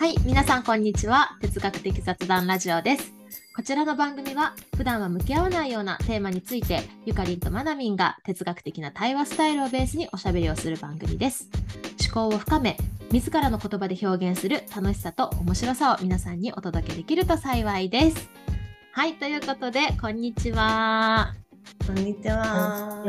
はい、皆さんこんにちは。哲学的雑談ラジオです。こちらの番組は普段は向き合わないようなテーマについてゆかりんとまなみんが哲学的な対話スタイルをベースにおしゃべりをする番組です。思考を深め、自らの言葉で表現する楽しさと面白さを皆さんにお届けできると幸いです。はい、ということで、こんにちは。こんにちは。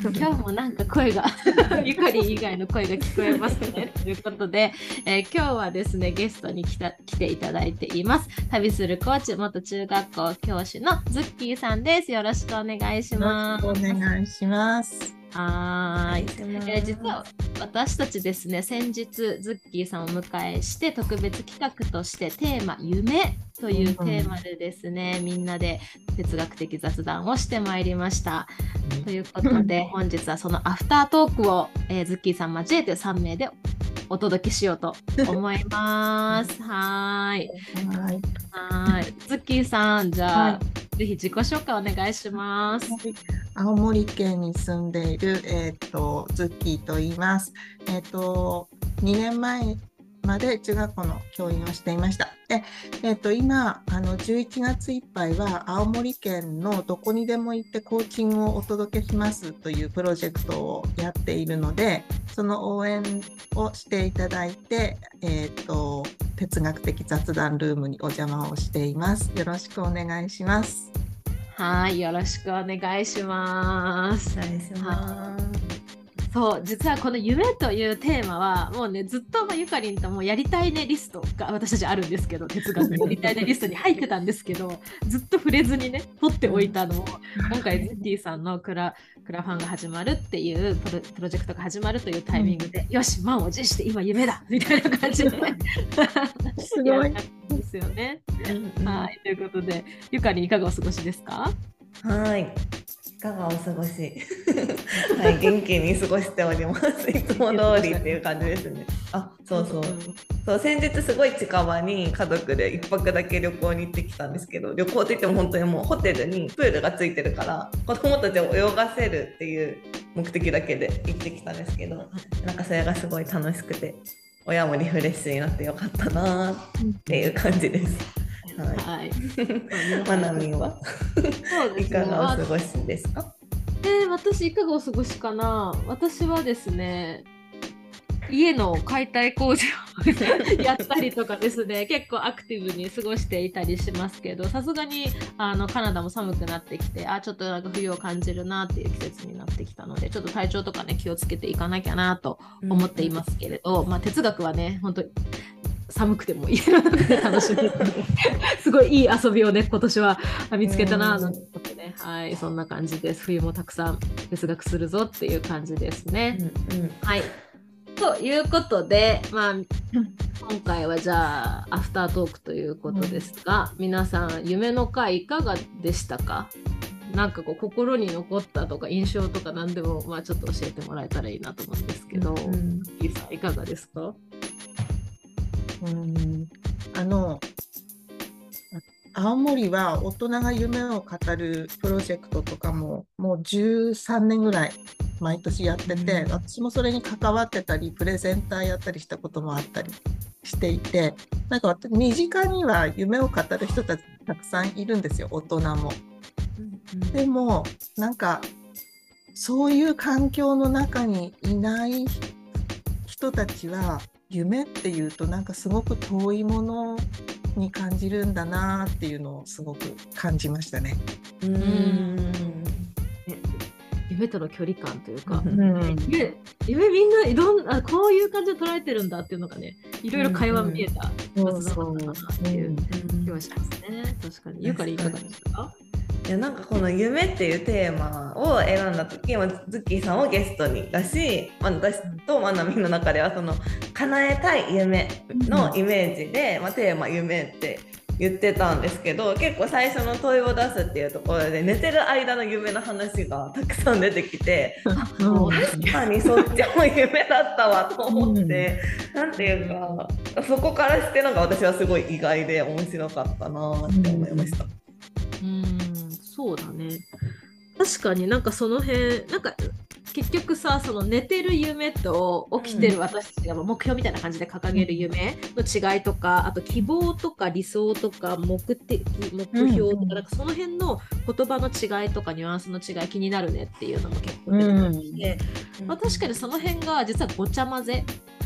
今日もなんか声が ゆかりん以外の声が聞こえますね。ということで、えー今日はですねゲストに来た来ていただいています。旅するコーチ元中学校教師のズッキーさんです。よろしくお願いします。お願いします。はーい。えー実は私たちですね先日ズッキーさんをお迎えして特別企画としてテーマ「夢」というテーマでですね、みんなで哲学的雑談をしてまいりました。ということで 本日はそのアフタートークを、えーズッキーさん交えて3名でお届けしようと思います。はーい。はい。はーい。ズッキーさんじゃあ、はぜひ自己紹介お願いします。青森県に住んでいる、えっ、と、ズッキーと言います。えっ、と、2年前まで中学校の教員をしていました。で、えっ、と、今、あの、11月いっぱいは青森県のどこにでも行ってコーチングをお届けしますというプロジェクトをやっているので、その応援をしていただいて、えっ、と、哲学的雑談ルームにお邪魔をしています。よろしくお願いします。はい。よろしくお願いします。お願いします。そう実はこの「夢」というテーマはもうねずっとまあゆかりんともやりたいねリストが私たちあるんですけど哲学のやりたいねリストに入ってたんですけど ずっと触れずにね取っておいたのを今回ズッティさんのクラクラファンが始まるっていうプロプロジェクトが始まるというタイミングで、よし満を持して今夢だみたいな感じですごいですよね。はいということでゆかりんいかがお過ごしですか？はい。いかがお過ごし。はい、元気に過ごしております。いつも通りっていう感じですね。あ、そうそう。そう先日すごい近場に家族で一泊だけ旅行に行ってきたんですけど旅行って言っても本当にもうホテルにプールがついてるから子供たちを泳がせるっていう目的だけで行ってきたんですけどなんかそれがすごい楽しくて親もリフレッシュになってよかったなっていう感じです。はい。はい。まなみんはいかがお過ごしですか？えー私いかがお過ごしかな？私はですね家の解体工事を やったりとかですね結構アクティブに過ごしていたりしますけどさすがにあのカナダも寒くなってきてあちょっとなんか冬を感じるなっていう季節になってきたのでちょっと体調とかね気をつけていかなきゃなと思っていますけれど、まあ、哲学はね本当に寒くても家の中で楽しめるので。すごいいい遊びをね今年は見つけたななんてことでね、はいそんな感じです。冬もたくさん哲学するぞっていう感じですね。うんうん。はい。ということで、まあ、今回はじゃあアフタートークということですが、皆さん夢の回いかがでしたか？なんかこう心に残ったとか印象とか何でも、まあ、ちょっと教えてもらえたらいいなと思うんですけど、うんいかがですか？うん。あのあ青森は大人が夢を語るプロジェクトとかももう13年ぐらい毎年やってて、うん。私もそれに関わってたりプレゼンターやったりしたこともあったりしていてなんか私身近には夢を語る人たちたくさんいるんですよ大人も。でもなんかそういう環境の中にいない人たちは夢っていうとなんかすごく遠いものに感じるんだなっていうのをすごく感じましたね。うんね夢との距離感というか、うん夢夢みんないろんなこういう感じで捉えてるんだっていうのがねいろいろ会話見えたそう雑談だったなっていう気はしますね。確かに。ゆかりいかがですか？いやなんかこの夢っていうテーマを選んだ時今ズッキーさんをゲストにだし、まあ、私とまなみの中ではその叶えたい夢のイメージで、まあ、テーマ夢って言ってたんですけど結構最初の問いを出すっていうところで寝てる間の夢の話がたくさん出てきてうん確かにそっちも夢だったわと思って、なんていうかそこからしてなんか私はすごい意外で面白かったなって思いました。うん、そうだね。確かになんかその辺、なんか結局さその寝てる夢と起きてる私たちが目標みたいな感じで掲げる夢の違いとかあと希望とか理想とか目的目標とか,、なんかその辺の言葉の違いとかニュアンスの違い気になるねっていうのも結構出てきて、まあ、確かにその辺が実はごちゃ混ぜ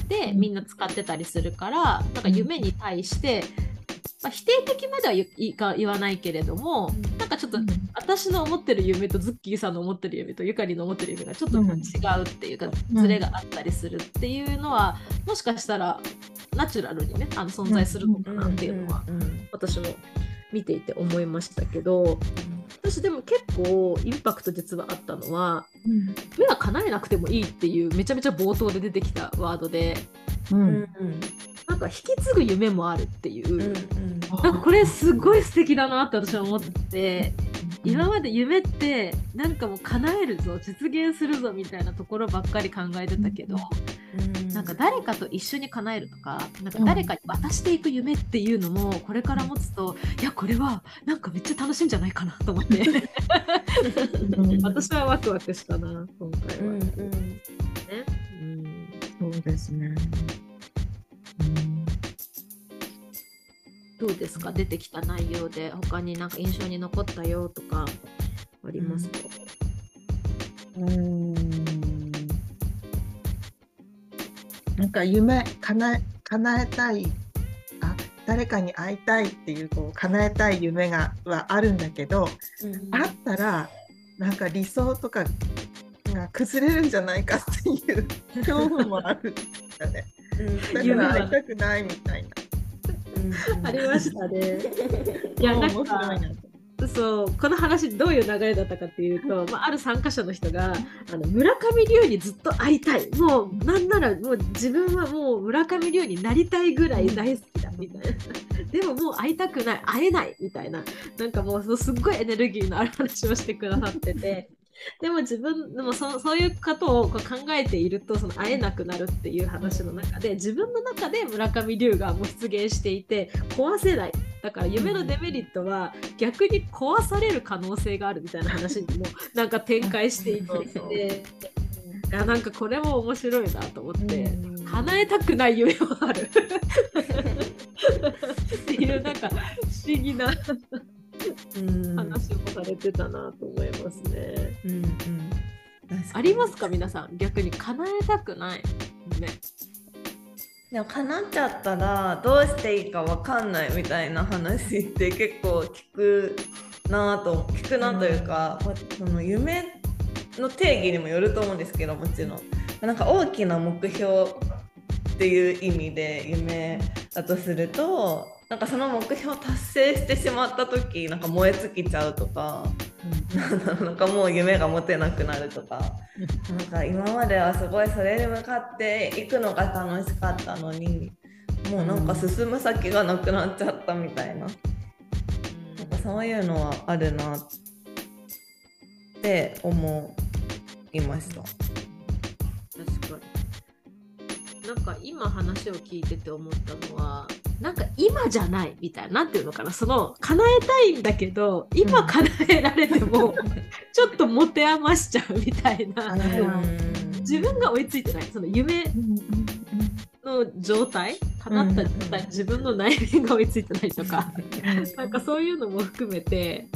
でみんな使ってたりするからなんか夢に対してまあ、否定的までは言言わないけれども、うん、なんかちょっと、私の思ってる夢とズッキーさんの思ってる夢とゆかりの思ってる夢がちょっと違うっていうか、うん、ズレがあったりするっていうのはもしかしたらナチュラルにねあの存在するのかなっていうのは、私も見ていて思いましたけど、私でも結構インパクト実はあったのは、目は叶えなくてもいいっていうめちゃめちゃ冒頭で出てきたワードで。うんなんか引き継ぐ夢もあるっていう、うんうん、なんかこれすごい素敵だなって私は思って今まで夢ってなんかもう叶えるぞ実現するぞみたいなところばっかり考えてたけど、うん、なんか誰かと一緒に叶えるとかなんか誰かに渡していく夢っていうのもこれから持つといやこれはなんかめっちゃ楽しいんじゃないかなと思って。私はワクワクしたな今回は。うんうん、ね、うん、そうですね。どうですか？出てきた内容で他になんか印象に残ったよとかあります？かうん。なんか夢叶え叶えたいあ誰かに会いたいっていうこう叶えたい夢がはあるんだけど、うん、あったらなんか理想とかが崩れるんじゃないかっていう 恐怖もあるんだね。だから会いたくないみたいな。ありましたね。いやなんかそうこの話どういう流れだったかっていうと、まあ、ある参加者の人があの村上龍にずっと会いたい。もうなんならもう自分はもう村上龍になりたいぐらい大好きだみたいな。でももう会いたくない。会えないみたいな。なんかもうすっごいエネルギーのある話をしてくださっててでも自分でもそそういうことをこう考えているとその会えなくなるっていう話の中で自分の中で村上龍がもう出現していて壊せない。だから夢のデメリットは逆に壊される可能性があるみたいな話にもなんか展開していて。いやなんかこれも面白いなと思って、叶えたくない夢もある。っていうなんか不思議な話もされてたなと思いますね。うんうん、ありますか皆さん。逆に叶えたくない？ね。でも叶っちゃったらどうしていいか分かんないみたいな話って結構聞くなと聞くなというか、うん、その夢の定義にもよると思うんですけどもちろん。なんか大きな目標っていう意味で夢だとするとなんかその目標を達成してしまった時なんか燃え尽きちゃうとか、うん、なんかもう夢が持てなくなるとかなんか今まではすごいそれに向かっていくのが楽しかったのにもうなんか進む先がなくなっちゃったみたいな,、なんかそういうのはあるなって思いました。なんか今話を聞いてて思ったのはなんか今じゃないみたいななんていうのかな。その叶えたいんだけど今叶えられてもちょっと持て余しちゃうみたいな、自分が追いついてない。その夢の状態叶った状態自分の内面が追いついてないとか。なんかそういうのも含めて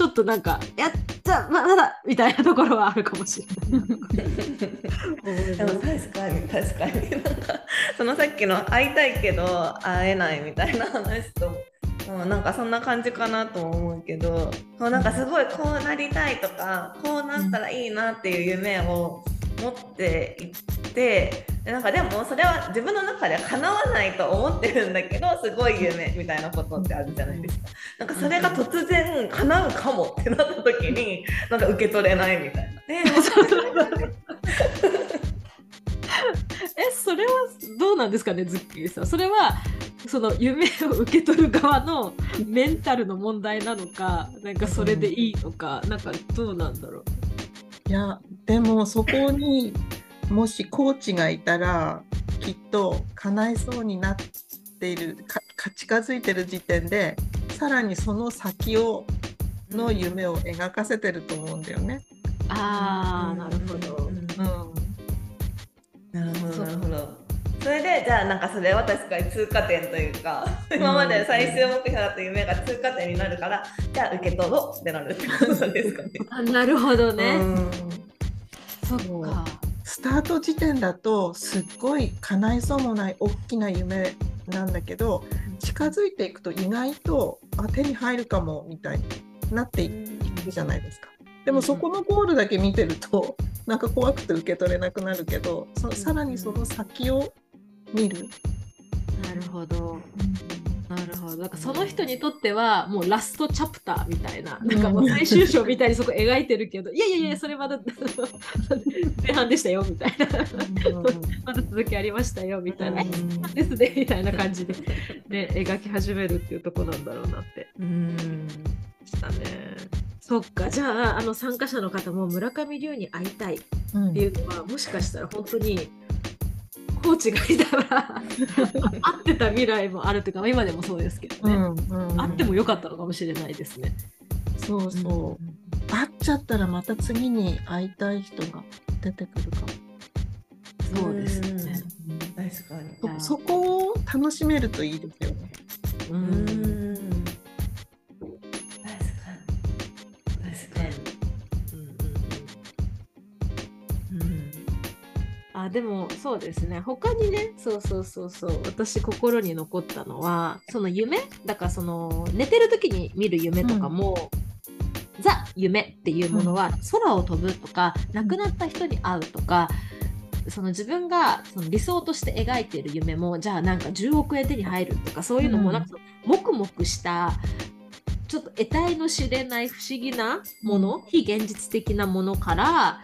ちょっとなんかやっちゃまだみたいなところはあるかもしれない。でも確かに確かになんかそのさっきの会いたいけど会えないみたいな話と。うん、なんかそんな感じかなと思うけどなんかすごいこうなりたいとかこうなったらいいなっていう夢を持っていってなんかでもそれは自分の中では叶わないと思ってるんだけどすごい夢みたいなことってあるじゃないですか。なんかそれが突然叶うかもってなった時になんか受け取れないみたいな。え えそれはどうなんですかねズッキーさん。それはその夢を受け取る側のメンタルの問題なのかなんかそれでいいのか、なんかどうなんだろう。いやでもそこにもしコーチがいたらきっと叶えそうになっているか近づいてる時点でさらにその先をの夢を描かせてると思うんだよね。あーなるほど。らなんかそれは確かに通過点というか今まで最終目標だった夢が通過点になるからじゃあ受け取ろうってなるってことですかね。あなるほどね。うんそっか。スタート時点だとすっごい叶いそうもない大きな夢なんだけど近づいていくと意外とあ手に入るかもみたいになっていくじゃないですか。でもそこのゴールだけ見てるとなんか怖くて受け取れなくなるけどそさらにその先を見る。なるほど。なるほど。なんかその人にとってはもうラストチャプターみたいな、なんかもう最終章みたいにそこ描いてるけど、いやいやいや、それまだ 前半でしたよみたいな、まだ続きありましたよみたいな、ですねみたいな感じで、ね、描き始めるっていうとこなんだろうなって。うん。したね。そっか、じゃあ、あの参加者の方も村上龍に会いたいっうんていうのは、もしかしたら本当にコーチがいたら 会ってた未来もあるというか、まあ今でもそうですけどね。うんあってもよかったのかもしれないですね。そうそう、会っちゃったらまた次に会いたい人が出てくるかも。そうですね。確かに。そそこを楽しめるといいですよね。ううんあでもそうですね。他にねそうそうそうそう私心に残ったのはその夢だからその寝てる時に見る夢とかも、ザ夢っていうものは空を飛ぶとか亡くなった人に会うとかその自分がその理想として描いている夢もじゃあなんか10億円手に入るとかそういうのもうんなんかもくもくしたちょっと得体の知れない不思議なもの、非現実的なものから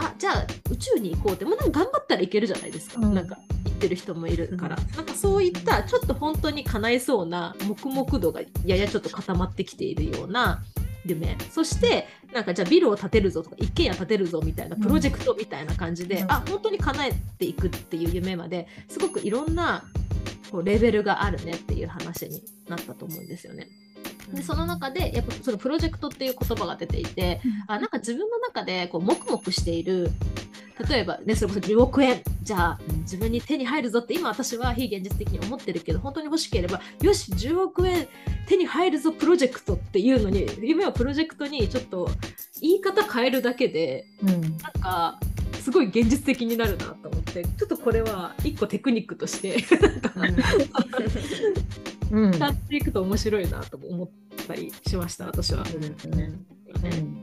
あじゃあ宇宙に行こうってもうなんか頑張ったらいけるじゃないですか、うん。なんか言ってる人もいるから、なんかそういったちょっと本当に叶えそうな黙々度がややちょっと固まってきているような夢。そしてなんかじゃあビルを建てるぞとか一軒家建てるぞみたいなプロジェクトみたいな感じで、うん。あ本当に叶えていくっていう夢まですごくいろんなこうレベルがあるねっていう話になったと思うんですよね。でその中でやっぱそのプロジェクトっていう言葉が出ていて、あなんか自分の中でこう黙々している。例えばねそれこそ10億円。じゃあ自分に手に入るぞって今私は非現実的に思ってるけど本当に欲しければよし10億円手に入るぞプロジェクトっていうのに夢をプロジェクトにちょっと言い方変えるだけでうん。なんかすごい現実的になるなと思ってちょっとこれは一個テクニックとしてなんかうん 使っていくと面白いなと思ったりしました私は。そうですね。うん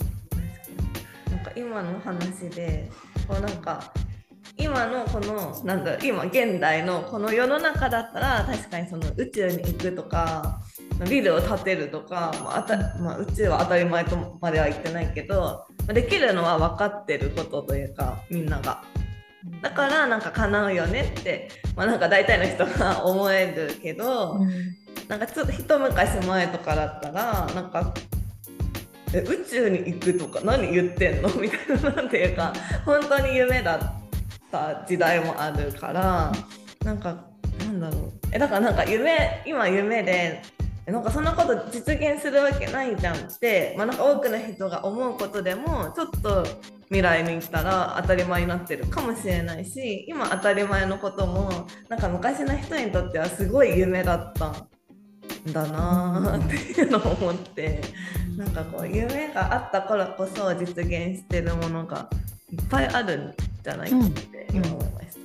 なんか今の話でこうなんか今のこのなんだろう今現代のこの世の中だったら確かにその宇宙に行くとかビルを建てるとか、まああたまあ、宇宙は当たり前とまでは言ってないけどまあできるのは分かってることというかみんなが。だからなんか叶うよねって、まあ、なんか大体の人が思えるけど、なんかちょっと一昔前とかだったらなんかえ宇宙に行くとか何言ってんの？みたいななんていうか本当に夢だった時代もあるからなんかなんだろう。えだからなんか夢今夢でえなんかそんなこと実現するわけないじゃんって、まあ、なんか多くの人が思うことでもちょっと未来に行ったら当たり前になってるかもしれないし今当たり前のこともなんか昔の人にとってはすごい夢だったんだなーっていうのを思ってなんかこう夢があったからこそ実現してるものがいっぱいあるんじゃないかって今思いました。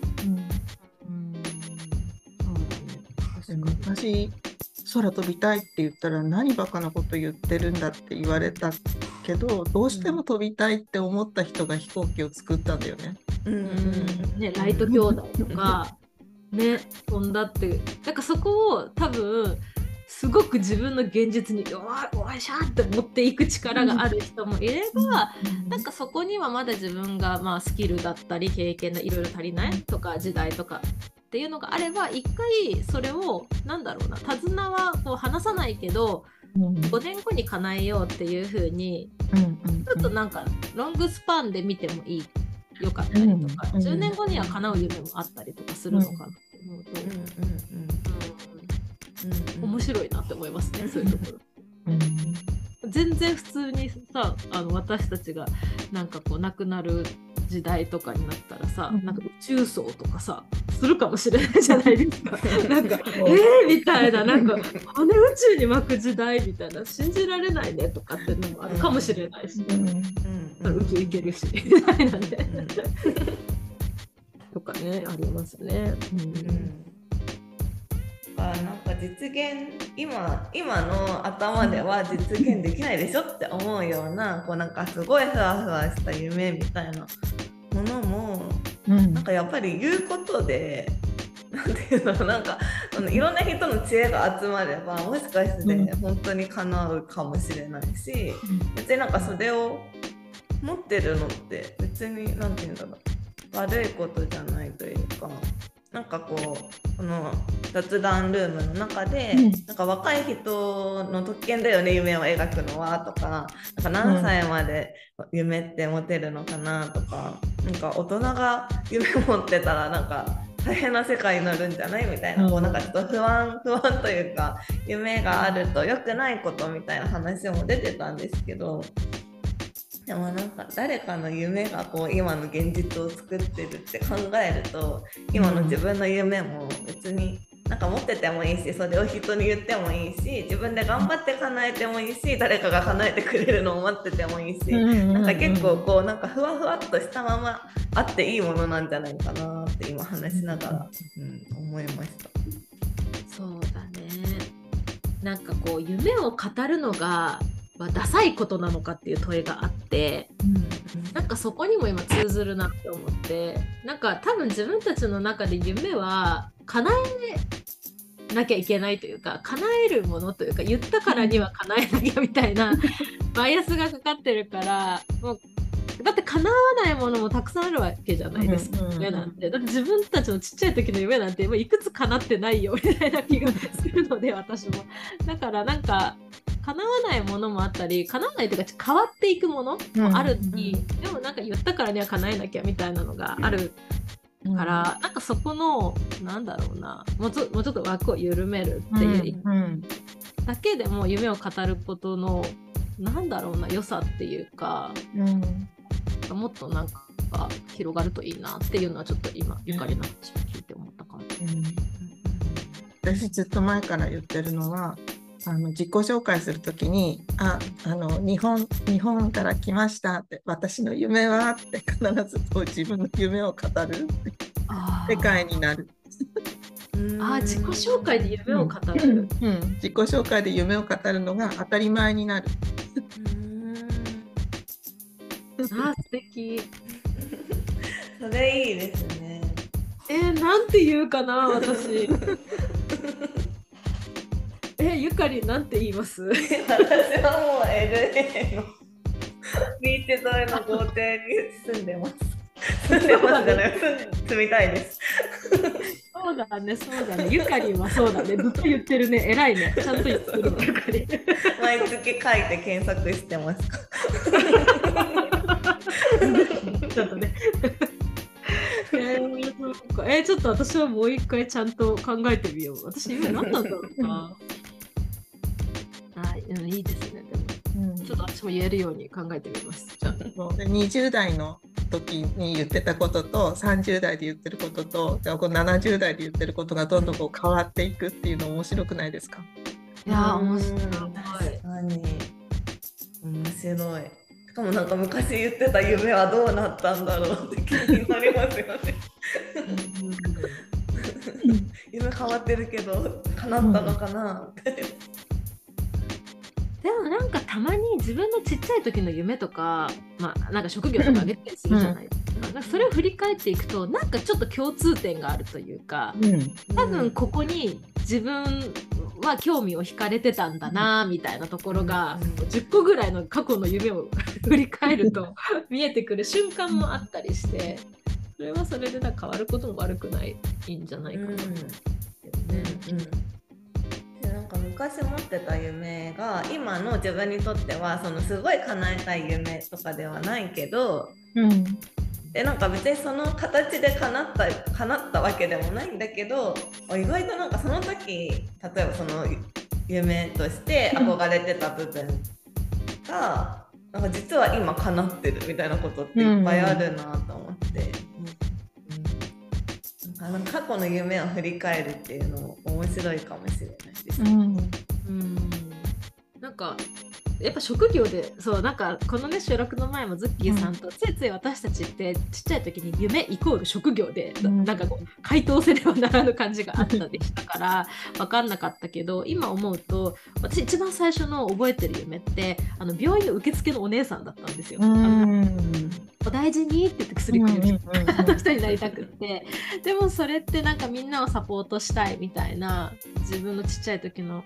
昔空飛びたいって言ったら何バカなこと言ってるんだって言われたけどどうしても飛びたいって思った人が飛行機を作ったんだよね。うん。うん。ね、ライト兄弟とか、ね、飛んだって、なんかそこを多分、すごく自分の現実に、おわしゃーって持っていく力がある人もいれば、なんかそこにはまだ自分がまあスキルだったり経験がいろいろ足りないとか時代とかっていうのがあれば一回それをなんだろうな手綱はこう離さないけどうん5年後に叶えようっていう風にうんうんちょっとなんかロングスパンで見てもいいよかったりとか、うん10年後には叶う夢もあったりとかするのかなって思うと、面白いなって思いますねそういうところ。うん全然普通にさあの私たちがなんかこう亡くなる時代とかになったらさ、うん。なんか宇宙葬とかさするかもしれないじゃないですか。なんかえー、みたいななんか羽宇宙に巻く時代みたいな信じられないねとかっていうのもあるかもしれないし、うん、宇宙行けるし。みたいなね。とかねありますね。うんかなんか実現今今の頭では実現できないでしょって思うようなこうなんかすごいふわふわした夢みたいなものも、うん、なんかやっぱり言うことでなんていうのなんかいろんな人の知恵が集まればもしかして本当に叶うかもしれないし、別になんかそれを持ってるのって別に何て言うんだろう悪いことじゃないというかなんかこうこの雑談ルームの中で、うん、なんか若い人の特権だよね夢を描くのはとかなんか何歳まで夢って持てるのかなとか、うん、なんか大人が夢持ってたらなんか大変な世界になるんじゃない？みたいな、うん、こうなんかちょっと不安 不安というか夢があると良くないことみたいな話も出てたんですけどでもなんか誰かの夢がこう今の現実を作ってるって考えると今の自分の夢も別になんか持っててもいいしそれを人に言ってもいいし自分で頑張って叶えてもいいし誰かが叶えてくれるのを待っててもいいし、なんか結構こうなんかふわふわっとしたままあっていいものなんじゃないかなって今話しながら、うん、思いました。そうだね。なんかこう夢を語るのがはダサいことなのかっていう問いがあって、うん、なんかそこにも今通ずるなって思ってなんか多分自分たちの中で夢は叶えなきゃいけないというか叶えるものというか言ったからには叶えなきゃみたいな バイアスがかかってるからもうだって叶わないものもたくさんあるわけじゃないですか、夢なんて。だって自分たちのちっちゃい時の夢なんてもういくつ叶ってないよみたいな気がするので私も。だからなんか叶わないものもあったり叶わないというか変わっていくものもあるに、うん、でもなんか言ったからには叶えなきゃみたいなのがあるから、うん、なんかそこのなんだろうなもうちょもうちょっと枠を緩めるっていう、うん、だけでも夢を語ることのなんだろうな良さっていうか、うん、もっとなんか広がるといいなっていうのはちょっと今ゆかりの話を聞いて思った感じ、うん、私ずっと前から言ってるのはあの自己紹介するときに「ああの日本日本から来ました」って「私の夢は?」って必ずこう自分の夢を語る世界になる。あ自己紹介で夢を語る、うん、うん、自己紹介で夢を語るのが当たり前になる。あ素敵それいいですね。えー、なんて言うかな私。えゆかりなんて言います？私はもう LA のビーチ沿いの豪邸に住んでます。住んでますじゃない住みたいです。そうだね、そうだね。ゆかりはそうだね。ずっと言ってるね。偉いね。ちゃんと言ってるゆかり。毎月書いて検索してます。ちょっとね。えー。えー、ちょっと私はもう一回ちゃんと考えてみよう。私今何なんだろうな。はい、うん、いいですね。でも、うん、ちょっと私も言えるように考えてみます。じゃあ。20代の時に言ってたことと30代で言ってることとじゃあこの70代で言ってることがどんどんこう変わっていくっていうの面白くないですか？いや面白い。何面白い。しかもなんか昔言ってた夢はどうなったんだろうって気になりますよね。夢変わってるけど叶ったのかなって。でもなんかたまに自分のちっちゃい時の夢とか、まあ、なんか職業とかあげたりするじゃないですか。うん、なんかそれを振り返っていくとなんかちょっと共通点があるというか、うん、多分ここに自分は興味を惹かれてたんだなみたいなところが、うん、10個ぐらいの過去の夢を 振り返ると見えてくる瞬間もあったりしてそれはそれで変わることも悪くないんじゃないかな。うん。うん。なん。か昔持ってた夢が今の自分にとってはそのすごい叶えたい夢とかではないけど、うん、でなんか別にその形で叶った叶ったわけでもないんだけど意外となんかその時例えばその夢として憧れてた部分が、なんか実は今叶ってるみたいなことっていっぱいあるなとあの過去の夢を振り返るっていうのも面白いかもしれないです。うんうんなんかやっぱ職業でそうなんかこのね収録の前もズッキーさんと、ついつい私たちってちっちゃい時に夢イコール職業で、なうんなんかこう回答せねばならぬ感じがあったでしたから分かんなかったけど今思うと私一番最初の覚えてる夢ってあの病院の受付のお姉さんだったんですよ。うんお大事にって言って薬くれるうんうん。人になりたくって。でもそれってなんかみんなをサポートしたいみたいな自分のちっちゃい時の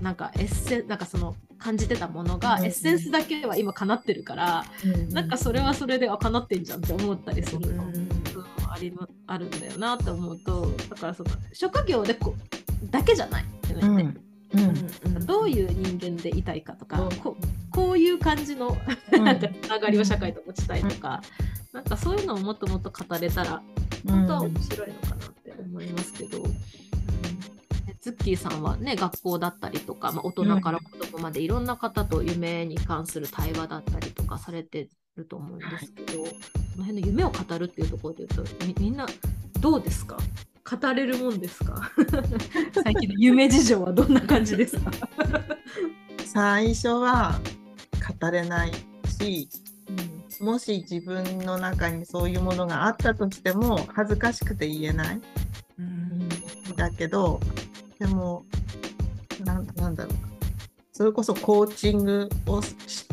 なんかエッセンなんかその感じてたものが、うんエッセンスだけは今叶ってるから、なんかそれはそれであ叶ってんじゃんって思ったりするの、うんうんありまあるんだよなって思うとだからその職業でこうだけじゃないよね、うんうんどういう人間でいたいかとか、うん。ここういう感じのうん。なんかつながりを社会と持ちたいとか、なんかそういうのをもっともっと語れたら本当は面白いのかなって思いますけど、ズッキーさんはね学校だったりとか、まあ、大人から子供までいろんな方と夢に関する対話だったりとかされてると思うんですけど、その辺の夢を語るっていうところで言うとみみんなどうですか？語れるもんですか？最近の夢事情はどんな感じですか？最初は語れないしうん。もし自分の中にそういうものがあったとしても恥ずかしくて言えない。うん。んだけどでもなんなんだろう。それこそコーチングをしし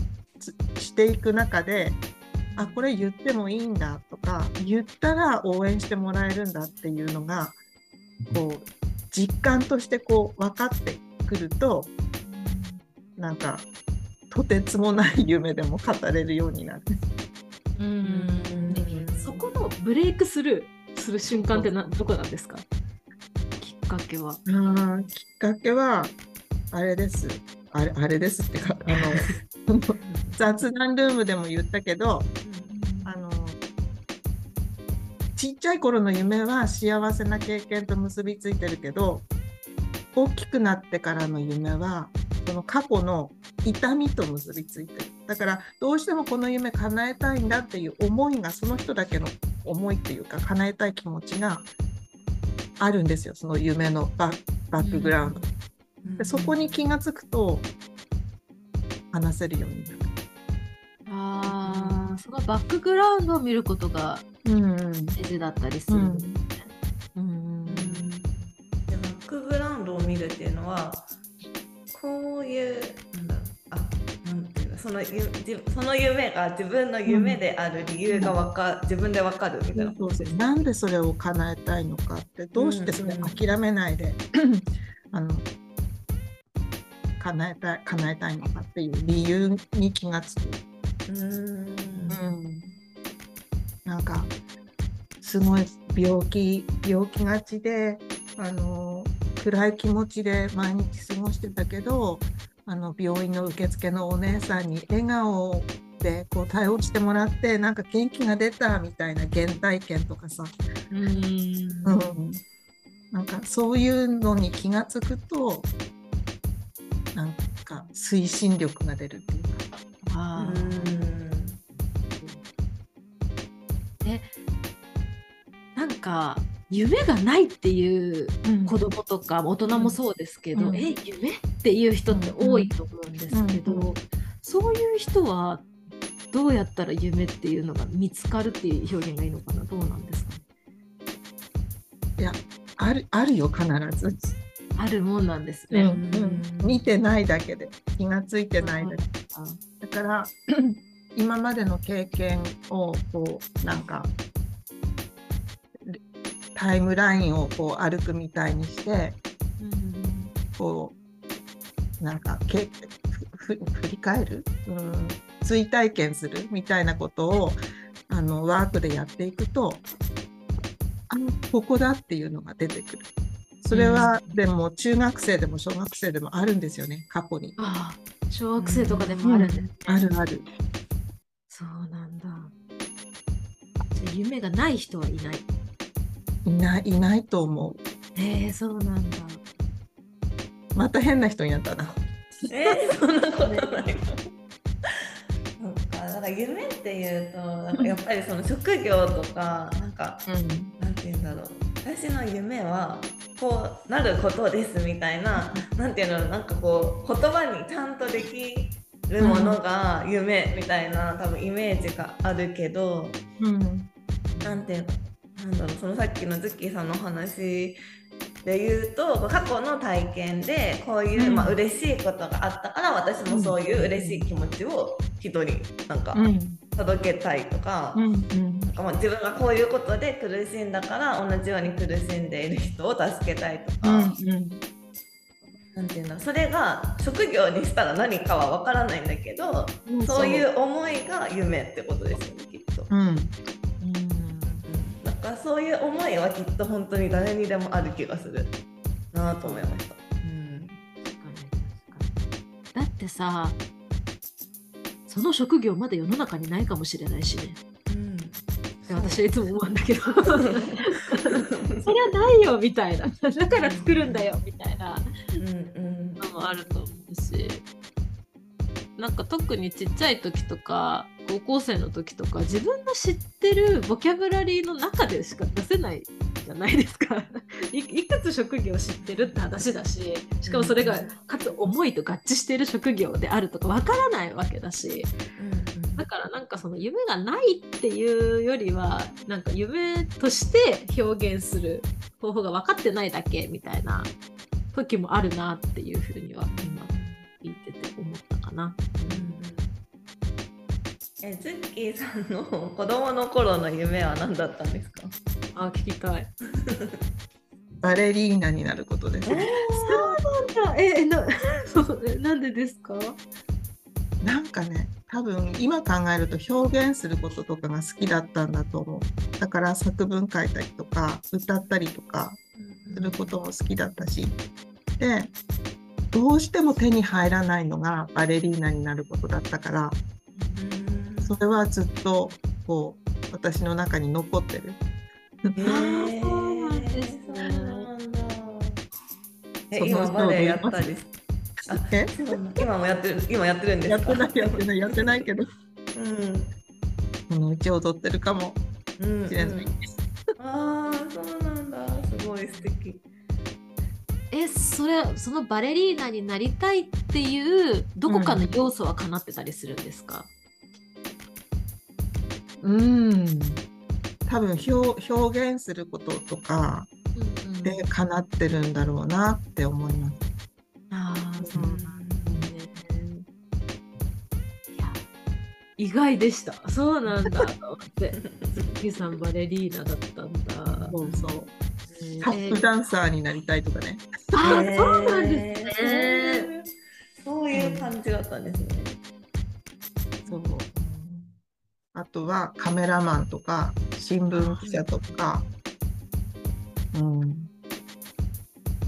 していく中であこれ言ってもいいんだとか言ったら応援してもらえるんだっていうのがこう実感としてこう分かってくるとなんかとてつもない夢でも語れるようになる。うん。そこのブレイクスルーする瞬間ってなどこなんですか？きっかけは。あーきっかけはあれです。あれあれですってかあの 雑談ルームでも言ったけどちっちゃい頃の夢は幸せな経験と結びついてるけど大きくなってからの夢はその過去の痛みと結びついてる。だからどうしてもこの夢叶えたいんだっていう思いがその人だけの思いっていうか叶えたい気持ちがあるんですよ。その夢のババックグラウンド、でそこに気がつくと話せるようになる。ああ、そのバックグラウンドを見ることがうん大事だったりするんで。すね。うん。でバックグラウンドを見るっていうのはこういうなんだろう。あなんていうのそのゆじその夢が自分の夢である理由がわか、自分でわかるみたいな。そうそう。なんでそれを叶えたいのかってどうしてそれ諦めないで、あの叶えたい叶えたいのかっていう理由に気がつく。うーん。うん、なんかすごい病気病気がちであの暗い気持ちで毎日過ごしてたけどあの病院の受付のお姉さんに笑顔でこう対応してもらってなんか元気が出たみたいな原体験とかさ、うん。うん、なんかそういうのに気がつくとなんか推進力が出るっていうか。あー。うんか夢がないっていう子供とか大人もそうですけど、うん。え夢っていう人って多いと思うんですけど、うんそういう人はどうやったら夢っていうのが見つかるっていう表現がいいのかな？どうなんですか？ねいやあるあるよ必ず。あるもんなんですね。うんうん、見てないだけで気がついてないだけあだから 今までの経験をこうなんかタイムラインをこう歩くみたいにしてうんこうなんかけ振り返る、うん、追体験するみたいなことをあのワークでやっていくとあここだっていうのが出てくる。それは、でも中学生でも小学生でもあるんですよね過去に。ああ小学生とかでもあるんですね。あるある。そうなんだ。じゃあ夢がない人はいない。いないいないと思う。えー、そうなんだ。また変な人になったな。えー、そんなことない。そっか、だから夢っていうと、なんかやっぱりその職業とか、なんか、なんて言うんだろう。私の夢はこうなることですみたいななんていうのなんかこう言葉にちゃんとできるものが夢みたいな多分イメージがあるけど、うん、なんていうなんだろうそのさっきのズッキーさんの話で言うと過去の体験でこういう、うん。まあ嬉しいことがあったから私もそういう嬉しい気持ちを一人なんか届けたいとか,、うんなんかまあ自分がこういうことで苦しんだから同じように苦しんでいる人を助けたいとか。うんうん。なんていうんだそれが職業にしたら何かは分からないんだけど、うん、そういう思いが夢ってことですよねきっと。うん、そういう思いはきっと本当に誰にでもある気がするなと思いました。うん、だってさその職業まだ世の中にないかもしれないしね。うん、私はいつも思うんだけど。それはないよみたいな。だから作るんだよみたいな。のもあると思うしなんか特にちっちゃい時とか高校生の時とか自分の知ってるボキャブラリーの中でしか出せないじゃないですか。いいくつ職業を知ってるって話だししかもそれがかつ思いと合致している職業であるとかわからないわけだし、だからなんかその夢がないっていうよりはなんか夢として表現する方法が分かってないだけみたいな時もあるなっていうふうには今聞いてて思ったかな。えズッキーさんの子供の頃の夢は何だったんですか？あ聞きたい。バレリーナになることです、ね。そうなんだ。えな なんでですか？なんかね、多分今考えると表現することとかが好きだったんだと思う。だから作文書いたりとか歌ったりとかすることも好きだったし。で、どうしても手に入らないのがバレリーナになることだったから、それはずっとこう私の中に残ってる。えー、そうなんですね。今バレエやったり今もやってる今やってるんですやってないやってないやってないけど。うん。そのうち踊ってるかもしれない。うんうん、ああそうなんだすごい素敵。えそれそのバレリーナになりたいっていうどこかの要素はかなってたりするんですか、うん、うん多分表表現することとかでかなってるんだろうなって思います。あそうなんですね。意外でした。そうなんだと思って。月さんバレリーナだったんだ。そうそう。タップダンサーになりたいとかね。あ、そうなんですね。そういう感じだったんですね。そう。あとはカメラマンとか新聞記者とか、うん、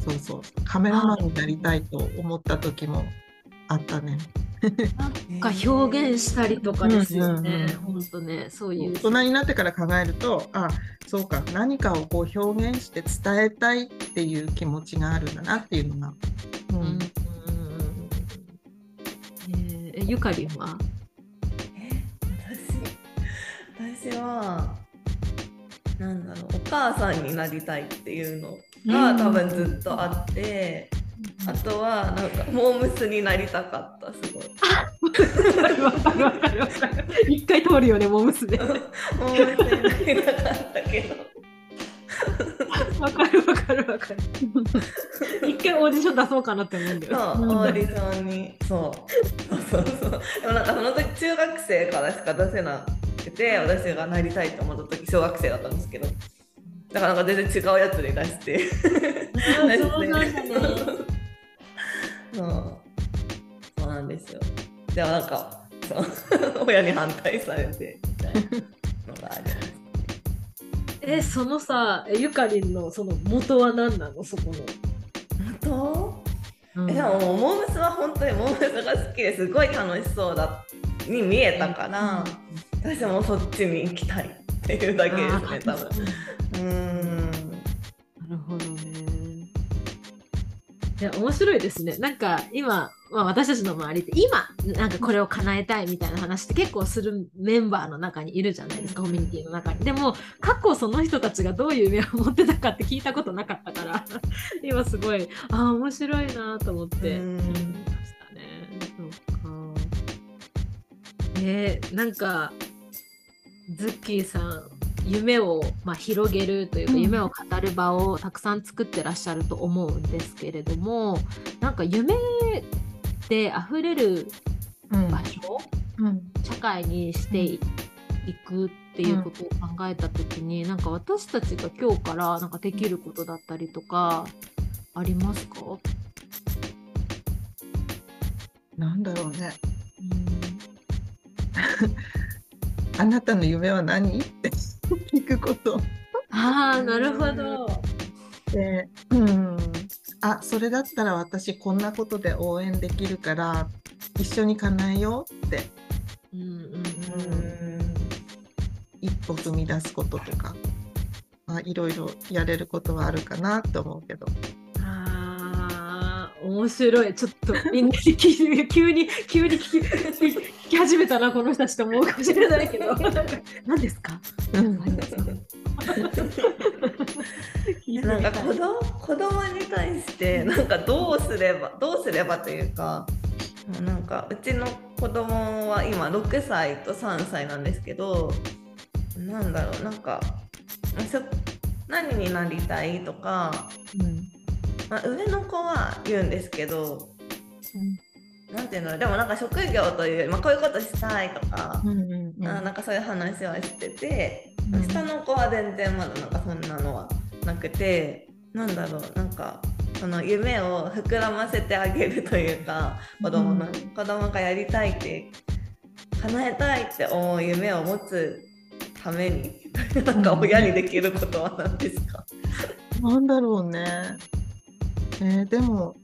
そうそうカメラマンになりたいと思った時もあったね。か表現したりとかですよね。本当ね、そういう。大人になってから考えると、あ、そうか、何かをこう表現して伝えたいっていう気持ちがあるんだなっていうのが。うん。うんえー、ゆかりんは？私はなんだろうお母さんになりたいっていうのが多分ずっとあって、うん、あとはなんかモームスになりたかったすごい。一回通るよね モームスで。モームスになりたかったけど。わかるわかるわかる。一回オーディション出そうかなって思うんだよ。そう、オーディションに、そう。そうそうそう。でもなんかその時中学生からしか出せなくて、私がなりたいと思った時小学生だったんですけど。だからなんか全然違うやつに出して。そうなんだね。そう。なんですよ。でもなんか、そう親に反対されてみたいなのがあります。えそのさゆかりんのその元は何なの？そこの元、うん、えでもモームスは本当にモームスが好きですごい楽しそうだに見えたから、うん、私もそっちに行きたいっていうだけですね多分うんなるほどねいや面白いですね。なんか今、まあ、私たちの周りって今なんかこれを叶えたいみたいな話って結構するメンバーの中にいるじゃないですかコミュニティの中に。でも過去その人たちがどういう夢を持ってたかって聞いたことなかったから 今すごいああ面白いなと思って聞いてましたね。そうかえー、なんかズッキーさん夢を、まあ、広げるというか、夢を語る場をたくさん作ってらっしゃると思うんですけれどもなんか夢で溢れる場所、うん、社会にしていくっていうことを考えた時に、うん、なんか私たちが今日からなんかできることだったりとかありますか？なんだろうね。うん、あなたの夢は何？って聞くこと。ああなるほど。で、うん、あそれだったら私こんなことで応援できるから一緒に叶えようって、うんうんうん、一歩踏み出すこととか、まあ、いろいろやれることはあるかなと思うけど。面白い。ちょっとみんなに急に急に急に聞き聞 き始めたなこの人たちと思うかもしれないけど。何ですか、うん なんか子供子供に対してなんかどうすればどうすればというかなんかうちの子供は今6歳と3歳なんですけどなんだろうなんか何になりたいとか、うん。まあ、上の子は言うんですけど、うん、なんていうのでもなんか職業という、まあ、こういうことしたいとか、うんうんうん、あなんかそういう話はしてて、うん、下の子は全然まだなんかそんなのはなくてなんだろうなんかその夢を膨らませてあげるというか子供の、うん、子供がやりたいって叶えたいって思う夢を持つために なんか親にできることは何ですか、なんだろうね。えー、でも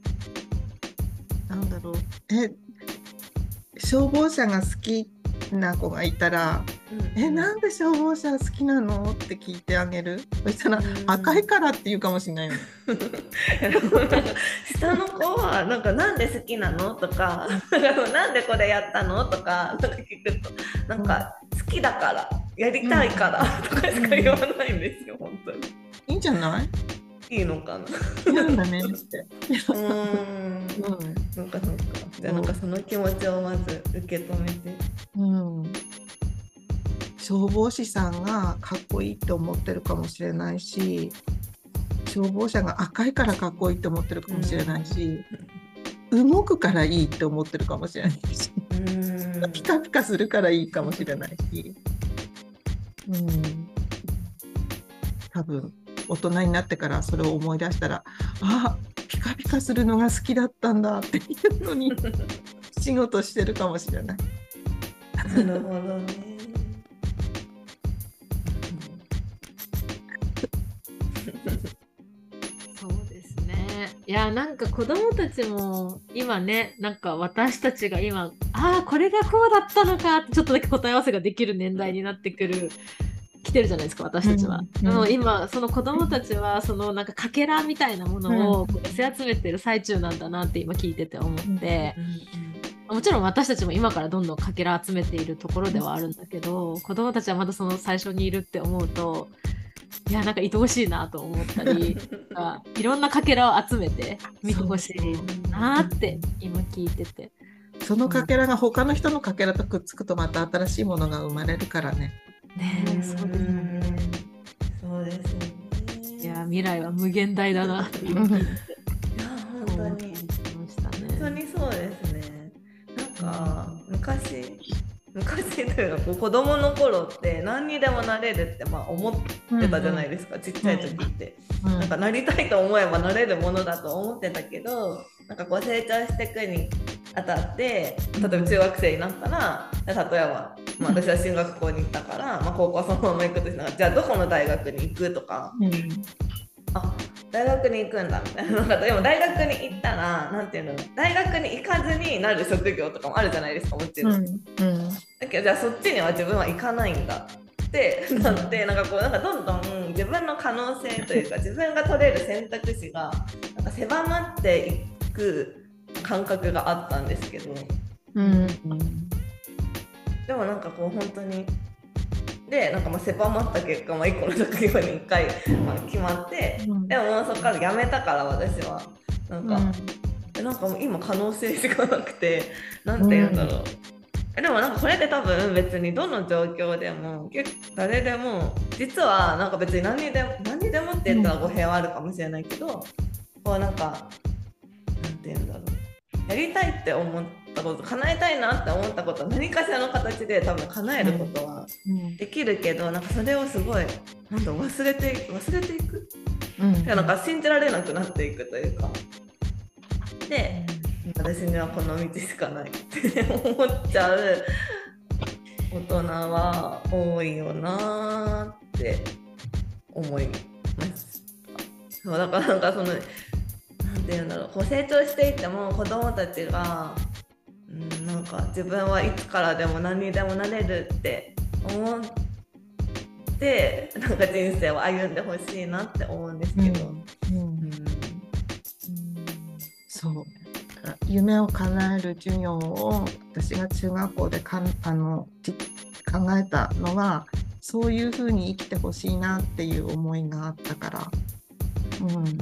なんだろうえ消防車が好きな子がいたら「えなんで消防車好きなの?」って聞いてあげる？そしたら「赤いから」って言うかもしれないよ 下の子はなんか「なんで好きなの?」とか「なんでこれやったの?」とかとか聞くとなんか「好きだからやりたいから」とかしか言わないんですよ、本当に。いいんじゃない？いいのかな。なんだねって。うん。そうかそうか。じゃあなんかその気持ちをまず受け止めて。うん。消防士さんがかっこいいと思ってるかもしれないし消防車が赤いからかっこいいと思ってるかもしれないし、うん、動くからいいって思ってるかもしれないし、うん、ピカピカするからいいかもしれないし、うん、多分大人になってからそれを思い出したらあピカピカするのが好きだったんだっていうのに 仕事してるかもしれない。なるほどね。そうですね。いやなんか子供たちも今ねなんか私たちが今ああこれがこうだったのかってちょっとだけ答え合わせができる年代になってくる来てるじゃないですか私たちは。うん、うん、今その子供たちはそのなんかかけらみたいなものを寄せ集めてる最中なんだなって今聞いてて思って。もちろん私たちも今からどんどんかけら集めているところではあるんだけど子供たちはまだその最初にいるって思うといやなんか愛おしいなと思ったり いろんなかけらを集めて見てほしいなって今聞いてて。そのかけらが他の人のかけらとくっつくとまた新しいものが生まれるからね。ねそうですね。そうですね。いや未来は無限大だなっていや本当に、本当にそうですね。なんか昔昔というか子供の頃って何にでもなれるってまあ思ってたじゃないですか、うんうん、ちっちゃい時って、うんうん、なんかなりたいと思えばなれるものだと思ってたけどなんかこう成長していくにあたって例えば中学生になったら例えば、まあ、私は進学校に行ったから、まあ、高校そのまま行くとしたらじゃあどこの大学に行くとか、うん、あ大学に行くんだみたいななんかでも大学に行ったらなんていうの大学に行かずになる職業とかもあるじゃないですかもちろん。うん、うん、だけどじゃあそっちには自分は行かないんだってなってなんかこうなんかどんどん自分の可能性というか 自分が取れる選択肢がなんか狭まっていく感覚があったんですけど、うん、でもなんかこう本当にでなんかまあ狭まった結果、まあ、1個の職業に1回、まあ、決まって、うん、でももうそこから辞めたから私は。なんか、うん、なんかもう今可能性しかなくて何て言うんだろう、うん、でもなんかこれって多分別にどの状況でも結構誰でも実はなんか別に何にでも何にでもって言ったら語弊はあるかもしれないけど、こうなんか何て言うんだろうやりたいって思ったこと叶えたいなって思ったことは何かしらの形で多分叶えることはできるけど、うん、なんかそれをすごいなんだ忘れて忘れていく、うん、なんか信じられなくなっていくというか。で私にはこの道しかないって思っちゃう大人は多いよなって思います。そうだからなんかその何て言うんだろう。こう成長していっても子供たちが、うん、なんか自分はいつからでも何にでもなれるって思ってなんか人生を歩んでほしいなって思うんですけど。うんそう。夢を叶える授業を私が中学校でかあの考えたのはそういうふうに生きてほしいなっていう思いがあったから、うん、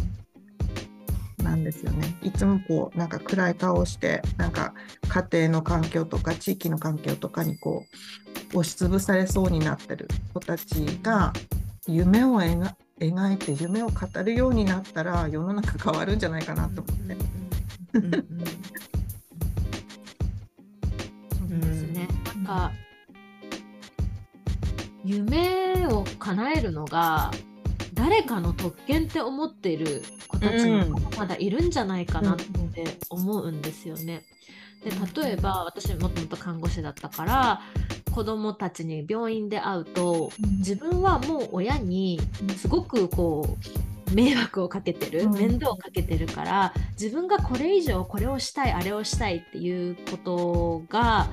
なんですよね。いつもこうなんか暗い顔してなんか家庭の環境とか地域の環境とかにこう押しつぶされそうになってる子たちが夢を描描いて夢を語るようになったら世の中変わるんじゃないかなと思って。そうですね。なんか夢を叶えるのが誰かの特権って思っている子たちもまだいるんじゃないかなって思うんですよね。で例えば私もともと看護師だったから子どもたちに病院で会うと自分はもう親にすごくこう迷惑をかけてる面倒をかけてるから自分がこれ以上これをしたいあれをしたいっていうことが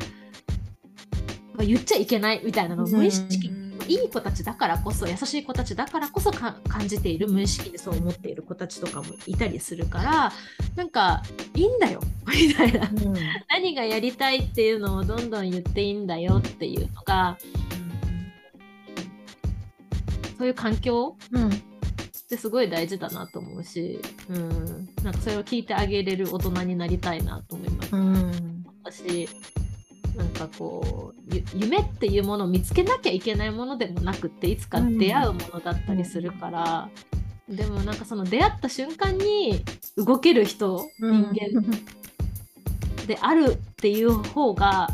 言っちゃいけないみたいなのを無意識いい子たちだからこそ優しい子たちだからこそ感じている無意識でそう思っている子たちとかもいたりするからなんかいいんだよ。みたいな、うん、何がやりたいっていうのをどんどん言っていいんだよっていうのが、そういう環境、うん。ってすごい大事だなと思うし、うん、なんかそれを聞いてあげれる大人になりたいなと思います。うん、私なんかこう夢っていうものを見つけなきゃいけないものでもなくっていつか出会うものだったりするから、うん、でもなんかその出会った瞬間に動ける人、うん、人間であるっていう方が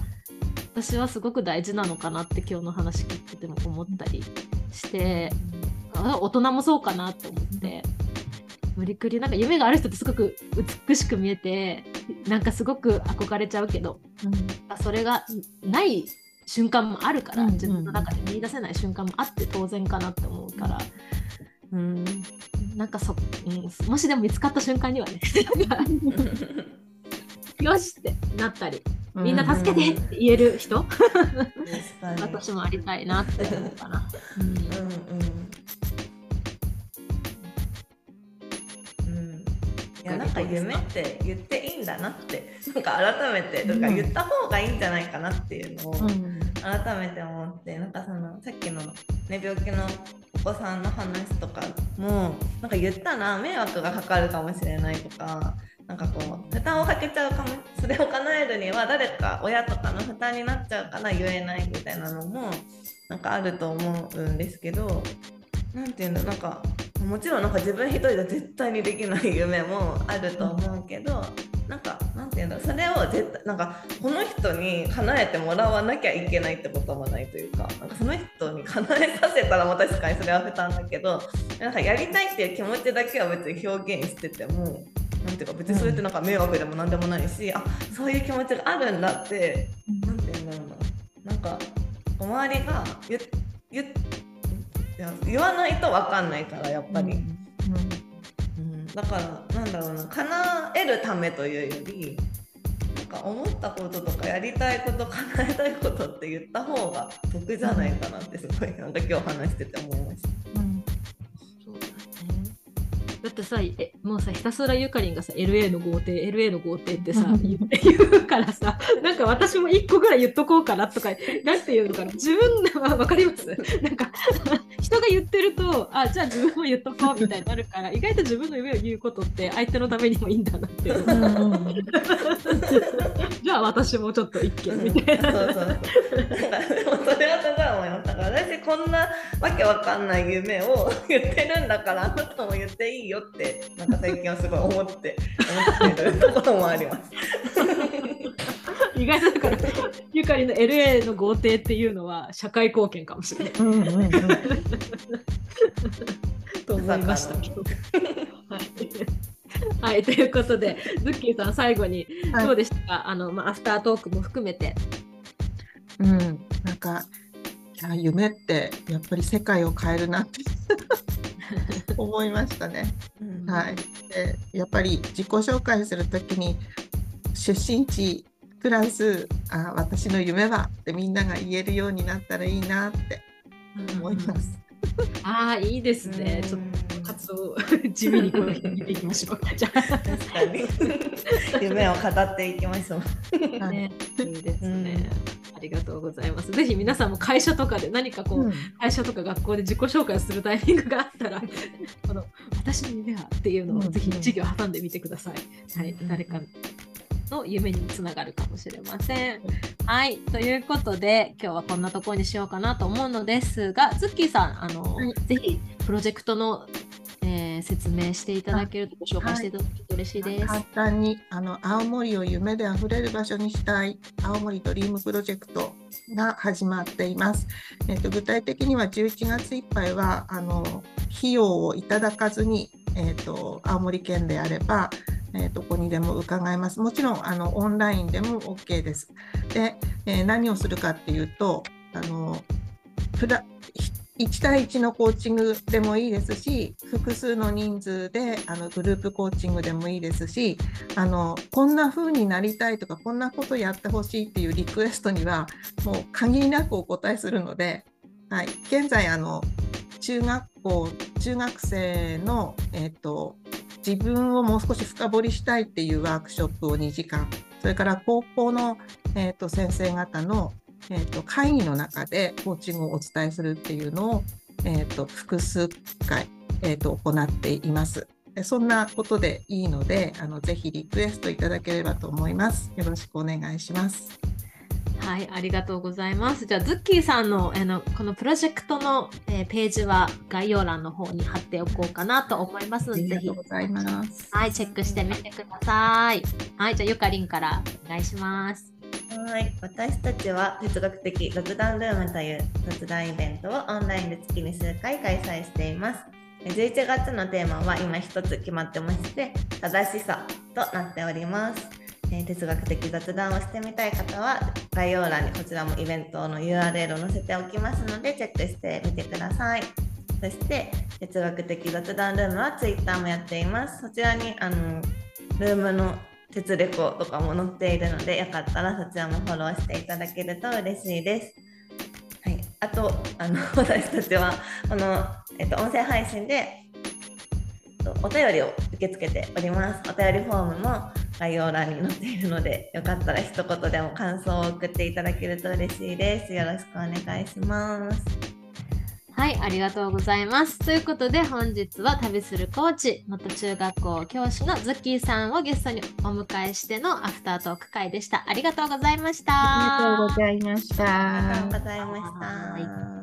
私はすごく大事なのかなって今日の話聞いてても思ったりして大人もそうかなって思って。無理くり。なんか夢がある人ってすごく美しく見えてなんかすごく憧れちゃうけど、うん、それがない瞬間もあるから、うんうん、自分の中で見出せない瞬間もあって当然かなって思うから、うん、なんかそ、うん、もしでも見つかった瞬間にはね よしってなったりみんな助けてって言える人？私もありたいなって思うかな。うん、うんうんいやなんか夢って言っていいんだなってなんか改めてとか言った方がいいんじゃないかなっていうのを改めて思ってなんかそのさっきの、ね、病気のお子さんの話とかもなんか言ったら迷惑がかかるかもしれないとかなんかこう負担をかけちゃうかも。それを叶えるには誰か親とかの負担になっちゃうから言えないみたいなのもなんかあると思うんですけど何て言うんだなんかもちろんなんか自分一人で絶対にできない夢もあると思うけど、なんかなんていうんだそれを絶対なんかこの人に叶えてもらわなきゃいけないってこともないというかなんかその人に叶えさせたらも確かにそれは負担だけどなんかやりたいっていう気持ちだけは別に表現してても。なんていうか別にそれってなんか迷惑でも何でもないし、うん、あそういう気持ちがあるんだって何て言うんだろうななんか周りが言言言わないと分かんないからやっぱり、うん、うん、だからなんだろうな叶えるためというよりなんか思ったこととかやりたいこと叶えたいことって言った方が得じゃないかなってすごいなんか今日話してて思いました。だってさ、えもうさ、ひたすらゆかりんがさ、LA の豪邸、LA の豪邸ってさ、うん。言うからさ、なんか私も一個ぐらい言っとこうかなとか、なんていうのかな、自分ではわかります？なんか、人が言ってると、あ、じゃあ自分も言っとこうみたいになるから、意外と自分の夢を言うことって相手のためにもいいんだなって じゃあ私もちょっと一見みたいな。そうそう。そう。それはすごい思いましたから私こんなわけわかんない夢を言ってるんだからあなたも言っていいよってなんか最近はすごい思って思ってるところもあります。意外とだから、ゆかりの LA の豪邸っていうのは社会貢献かもしれない。うんうんうんと思いました。はいはい、ということで、ズッキーさん、最後にはいどうでしたか、あのまあ、アフタートークも含めて。うん、なんか夢ってやっぱり世界を変えるなって 思いましたね。はい、でやっぱり自己紹介するときに出身地プラスあ私の夢はってみんなが言えるようになったらいいなって思います。ああ、いいですね。ちょっと活動地味にこれ見ていきましょう。じゃ確かに 夢を語っていきましょう。ね、いいですうんりがとうございます。ぜひ皆さんも会社とかで何かこう、うん。会社とか学校で自己紹介するタイミングがあったら、この私の夢はっていうのをうんぜひ授業挟んでみてください。はい、誰かの夢につながるかもしれません。はい、ということで今日はこんなところにしようかなと思うのですが、ズッキーさん、あの、はい。ぜひプロジェクトの、えー説明していただけるとご紹介していただけると嬉しいです。簡単にあの青森を夢であふれる場所にしたい青森ドリームプロジェクトが始まっています。えっと具体的には11月いっぱいはあの費用をいただかずに、えっと青森県であれば、えっとどこにでも伺えます。もちろんあのオンラインでも OK です。で、えー何をするかっていうとあのプラ1対1のコーチングでもいいですし複数の人数であのグループコーチングでもいいですしあのこんな風になりたいとかこんなことやってほしいっていうリクエストにはもう限りなくお答えするので、はい、現在あの中学校中学生の、えっと自分をもう少し深掘りしたいっていうワークショップを2時間それから高校の、えっと先生方のえー、と会議の中でコーチングをお伝えするっていうのを、えー、と複数回、えー、と行っています。でそんなことでいいのであのぜひリクエストいただければと思います。よろしくお願いします。はい、ありがとうございます。じゃあ、ズッキーさんのあのこのプロジェクトの、えーページは概要欄の方に貼っておこうかなと思いますので、ぜひ。はい、チェックしてみてください。はい、じゃあ、ゆかりんからお願いします。はい、私たちは哲学的雑談ルームという雑談イベントをオンラインで月に数回開催しています。11月のテーマは今一つ決まってまして、正しさとなっております。え哲学的雑談をしてみたい方は概要欄にこちらもイベントの URL を載せておきますのでチェックしてみてください。そして哲学的雑談ルームは Twitter もやっています。そちらにあのルームの鉄レコとかも載っているのでよかったらそちらもフォローしていただけると嬉しいです。はい、あとあの 私たちはこの、えっと、音声配信でお便りを受け付けております。お便りフォームも概要欄に載っているのでよかったら一言でも感想を送っていただけると嬉しいです。よろしくお願いします。はい、ありがとうございます。ということで、本日は旅するコーチ、元中学校教師のズッキーさんをゲストにお迎えしてのアフタートーク会でした。ありがとうございました。ありがとうございました。ありがとうございました。はい